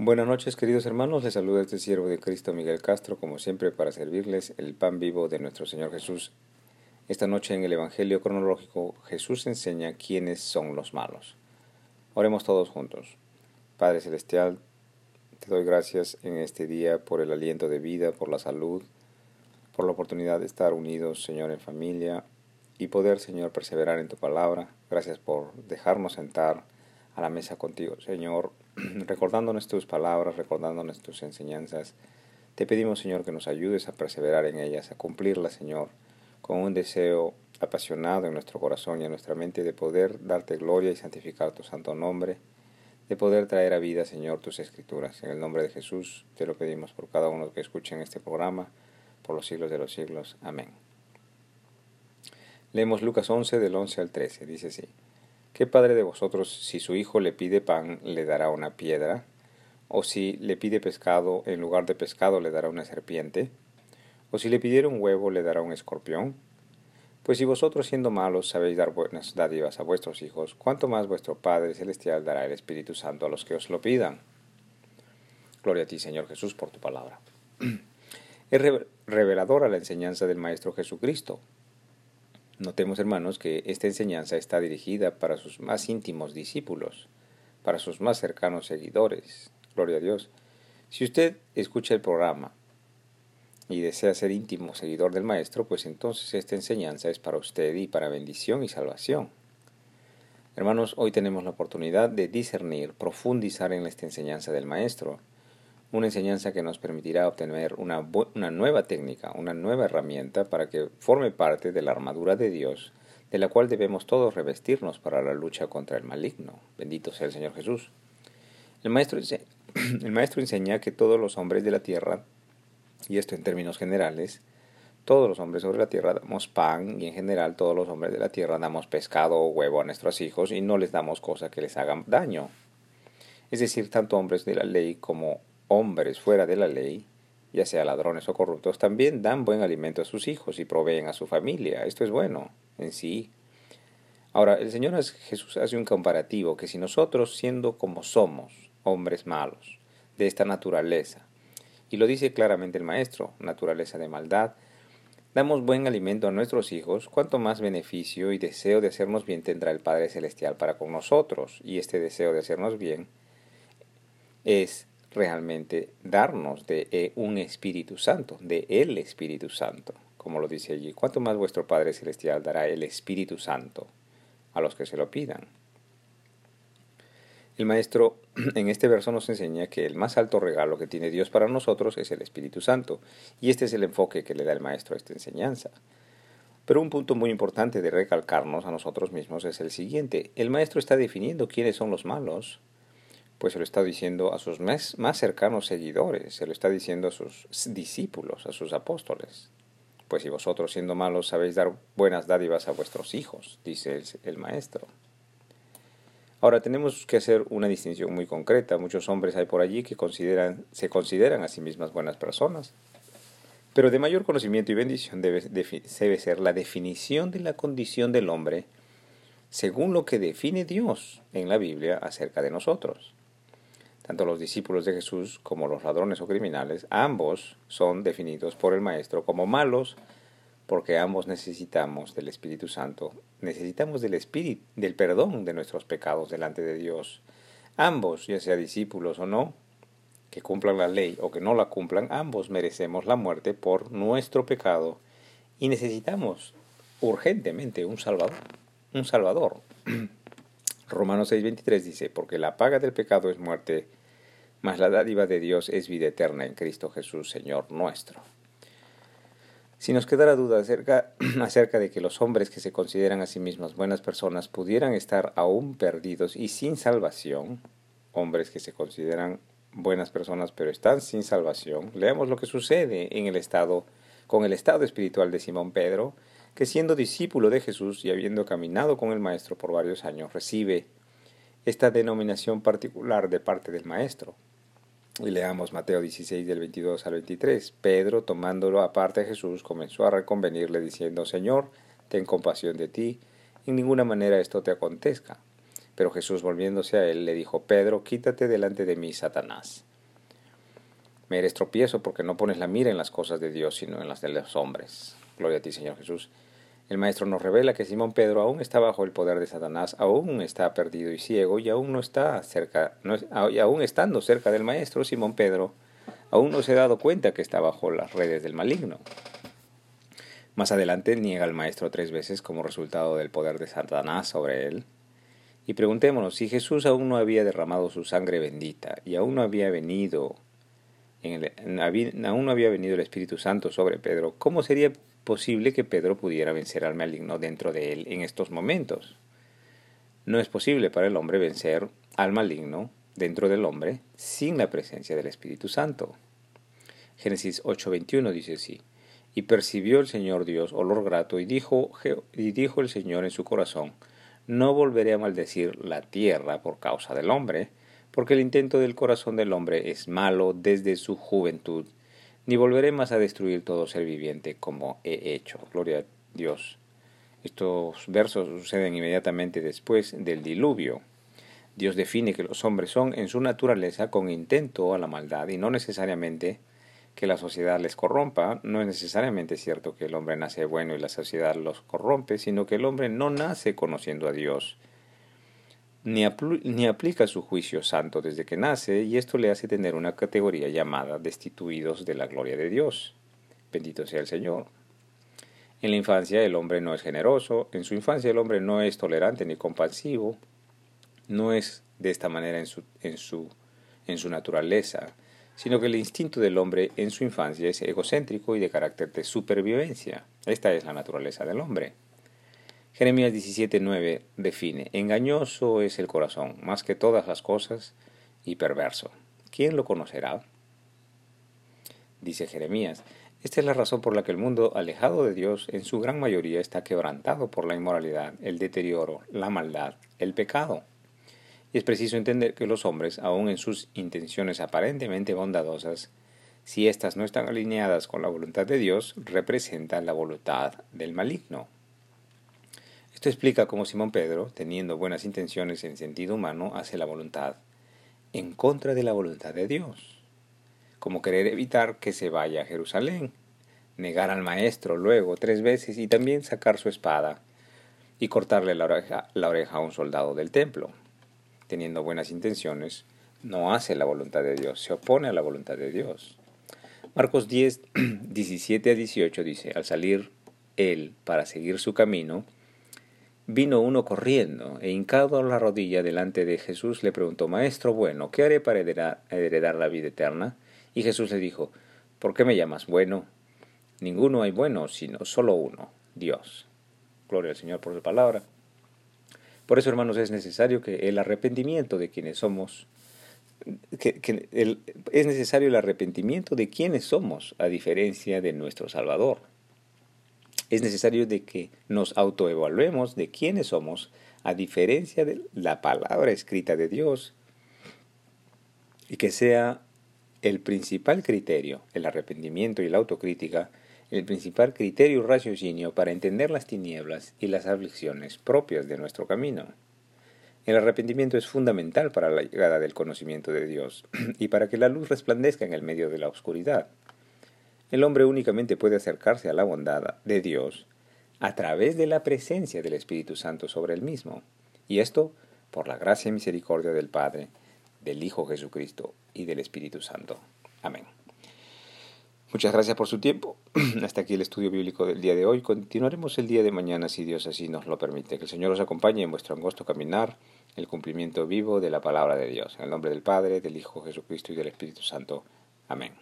Buenas noches, queridos hermanos. Les saluda este siervo de Cristo Miguel Castro, como siempre, para servirles el pan vivo de nuestro Señor Jesús. Esta noche en el Evangelio cronológico, Jesús enseña quiénes son los malos. Oremos todos juntos. Padre Celestial, te doy gracias en este día por el aliento de vida, por la salud, por la oportunidad de estar unidos, Señor, en familia y poder, Señor, perseverar en tu palabra. Gracias por dejarnos sentar a la mesa contigo, Señor, recordándonos tus palabras, recordándonos tus enseñanzas. Te pedimos, Señor, que nos ayudes a perseverar en ellas, a cumplirlas, Señor, con un deseo apasionado en nuestro corazón y en nuestra mente de poder darte gloria y santificar tu santo nombre, de poder traer a vida, Señor, tus escrituras. En el nombre de Jesús te lo pedimos por cada uno que escuche en este programa, por los siglos de los siglos. Amén. Leemos Lucas 11 del 11 al 13. Dice así. ¿Qué padre de vosotros, si su hijo le pide pan, le dará una piedra? ¿O si le pide pescado, en lugar de pescado le dará una serpiente? ¿O si le pidiera un huevo, le dará un escorpión? Pues si vosotros siendo malos sabéis dar buenas dádivas a vuestros hijos, ¿cuánto más vuestro Padre Celestial dará el Espíritu Santo a los que os lo pidan? Gloria a ti, Señor Jesús, por tu palabra. Es reveladora la enseñanza del Maestro Jesucristo. Notemos, hermanos, que esta enseñanza está dirigida para sus más íntimos discípulos, para sus más cercanos seguidores. Gloria a Dios. Si usted escucha el programa y desea ser íntimo seguidor del Maestro, pues entonces esta enseñanza es para usted y para bendición y salvación. Hermanos, hoy tenemos la oportunidad de discernir, profundizar en esta enseñanza del Maestro una enseñanza que nos permitirá obtener una, una, nueva técnica, una nueva herramienta para que forme parte de la armadura de Dios, de la cual debemos todos revestirnos para la lucha contra el maligno. Bendito sea el Señor Jesús. El maestro, el maestro enseña que todos los hombres de la tierra, y esto en términos generales, todos los hombres sobre la tierra damos pan y en general todos los hombres de la tierra damos pescado o huevo a nuestros hijos y no les damos cosas que les hagan daño. Es decir, tanto hombres de la ley como hombres fuera de la ley, ya sea ladrones o corruptos, también dan buen alimento a sus hijos y proveen a su familia. Esto es bueno en sí. Ahora, el Señor Jesús hace un comparativo que si nosotros, siendo como somos, hombres malos, de esta naturaleza, y lo dice claramente el Maestro, naturaleza de maldad, damos buen alimento a nuestros hijos, cuanto más beneficio y deseo de hacernos bien tendrá el Padre Celestial para con nosotros. Y este deseo de hacernos bien es realmente darnos de eh, un Espíritu Santo, de el Espíritu Santo, como lo dice allí. ¿Cuánto más vuestro Padre Celestial dará el Espíritu Santo a los que se lo pidan? El Maestro en este verso nos enseña que el más alto regalo que tiene Dios para nosotros es el Espíritu Santo, y este es el enfoque que le da el Maestro a esta enseñanza. Pero un punto muy importante de recalcarnos a nosotros mismos es el siguiente. El Maestro está definiendo quiénes son los malos, pues se lo está diciendo a sus más, cercanos seguidores, se lo está diciendo a sus discípulos, a sus apóstoles. Pues si vosotros siendo malos sabéis dar buenas dádivas a vuestros hijos, dice el, maestro. Ahora tenemos que hacer una distinción muy concreta. Muchos hombres hay por allí que consideran, se consideran a sí mismas buenas personas. Pero de mayor conocimiento y bendición debe ser la definición de la condición del hombre según lo que define Dios en la Biblia acerca de nosotros. Tanto los discípulos de Jesús como los ladrones o criminales, ambos son definidos por el Maestro como malos porque ambos necesitamos del Espíritu Santo, necesitamos del Espíritu, del perdón de nuestros pecados delante de Dios. Ambos, ya sea discípulos o no, que cumplan la ley o que no la cumplan, ambos merecemos la muerte por nuestro pecado y necesitamos urgentemente un Salvador. Un Salvador. Romanos 6:23 dice, porque la paga del pecado es muerte, mas la dádiva de Dios es vida eterna en Cristo Jesús, Señor nuestro. Si nos quedara duda acerca, acerca de que los hombres que se consideran a sí mismos buenas personas pudieran estar aún perdidos y sin salvación, hombres que se consideran buenas personas pero están sin salvación, leamos lo que sucede en el estado, con el estado espiritual de Simón Pedro, que siendo discípulo de Jesús y habiendo caminado con el Maestro por varios años, recibe esta denominación particular de parte del Maestro. Y leamos Mateo 16 del 22 al 23. Pedro, tomándolo aparte a Jesús, comenzó a reconvenirle diciendo, Señor, ten compasión de ti, en ninguna manera esto te acontezca. Pero Jesús volviéndose a él le dijo, Pedro, quítate delante de mí, Satanás. Me eres tropiezo porque no pones la mira en las cosas de Dios, sino en las de los hombres. Gloria a ti, Señor Jesús. El Maestro nos revela que Simón Pedro aún está bajo el poder de Satanás, aún está perdido y ciego, y aún no está cerca, no, y aún estando cerca del Maestro, Simón Pedro aún no se ha dado cuenta que está bajo las redes del maligno. Más adelante niega al Maestro tres veces como resultado del poder de Satanás sobre él. Y preguntémonos, si Jesús aún no había derramado su sangre bendita y aún no había venido aún no había venido el Espíritu Santo sobre Pedro, ¿cómo sería posible que Pedro pudiera vencer al maligno dentro de él en estos momentos? No es posible para el hombre vencer al maligno dentro del hombre sin la presencia del Espíritu Santo. Génesis 8:21 dice así, y percibió el Señor Dios olor grato y dijo, y dijo el Señor en su corazón, no volveré a maldecir la tierra por causa del hombre, porque el intento del corazón del hombre es malo desde su juventud, ni volveré más a destruir todo ser viviente como he hecho. Gloria a Dios. Estos versos suceden inmediatamente después del diluvio. Dios define que los hombres son en su naturaleza con intento a la maldad y no necesariamente que la sociedad les corrompa, no es necesariamente cierto que el hombre nace bueno y la sociedad los corrompe, sino que el hombre no nace conociendo a Dios, ni, aplica su juicio santo desde que nace, y esto le hace tener una categoría llamada destituidos de la gloria de Dios. Bendito sea el Señor. En la infancia el hombre no es generoso, en su infancia el hombre no es tolerante ni compasivo, no es de esta manera en su, en su, en su naturaleza, sino que el instinto del hombre en su infancia es egocéntrico y de carácter de supervivencia. Esta es la naturaleza del hombre. Jeremías 17:9 define, engañoso es el corazón, más que todas las cosas, y perverso. ¿Quién lo conocerá? Dice Jeremías, esta es la razón por la que el mundo alejado de Dios en su gran mayoría está quebrantado por la inmoralidad, el deterioro, la maldad, el pecado. Y es preciso entender que los hombres, aun en sus intenciones aparentemente bondadosas, si éstas no están alineadas con la voluntad de Dios, representan la voluntad del maligno. Esto explica cómo Simón Pedro, teniendo buenas intenciones en sentido humano, hace la voluntad en contra de la voluntad de Dios, como querer evitar que se vaya a Jerusalén, negar al maestro luego tres veces y también sacar su espada y cortarle la oreja, la oreja a un soldado del templo teniendo buenas intenciones, no hace la voluntad de Dios, se opone a la voluntad de Dios. Marcos 10, 17 a 18 dice, al salir él para seguir su camino, vino uno corriendo e hincado la rodilla delante de Jesús le preguntó, Maestro bueno, ¿qué haré para heredar, heredar la vida eterna? Y Jesús le dijo, ¿por qué me llamas bueno? Ninguno hay bueno, sino solo uno, Dios. Gloria al Señor por su palabra. Por eso, hermanos, es necesario que el arrepentimiento de quienes somos, que, es necesario el arrepentimiento de quienes somos, a diferencia de nuestro Salvador. Es necesario de que nos autoevaluemos de quiénes somos, a diferencia de la palabra escrita de Dios, y que sea el principal criterio, el arrepentimiento y la autocrítica, el principal criterio raciocinio para entender las tinieblas y las aflicciones propias de nuestro camino. El arrepentimiento es fundamental para la llegada del conocimiento de Dios y para que la luz resplandezca en el medio de la oscuridad. El hombre únicamente puede acercarse a la bondad de Dios a través de la presencia del Espíritu Santo sobre él mismo, y esto por la gracia y misericordia del Padre, del Hijo Jesucristo y del Espíritu Santo. Amén. Muchas gracias por su tiempo. Hasta aquí el estudio bíblico del día de hoy. Continuaremos el día de mañana si Dios así nos lo permite. Que el Señor os acompañe en vuestro angosto caminar, el cumplimiento vivo de la palabra de Dios. En el nombre del Padre, del Hijo Jesucristo y del Espíritu Santo. Amén.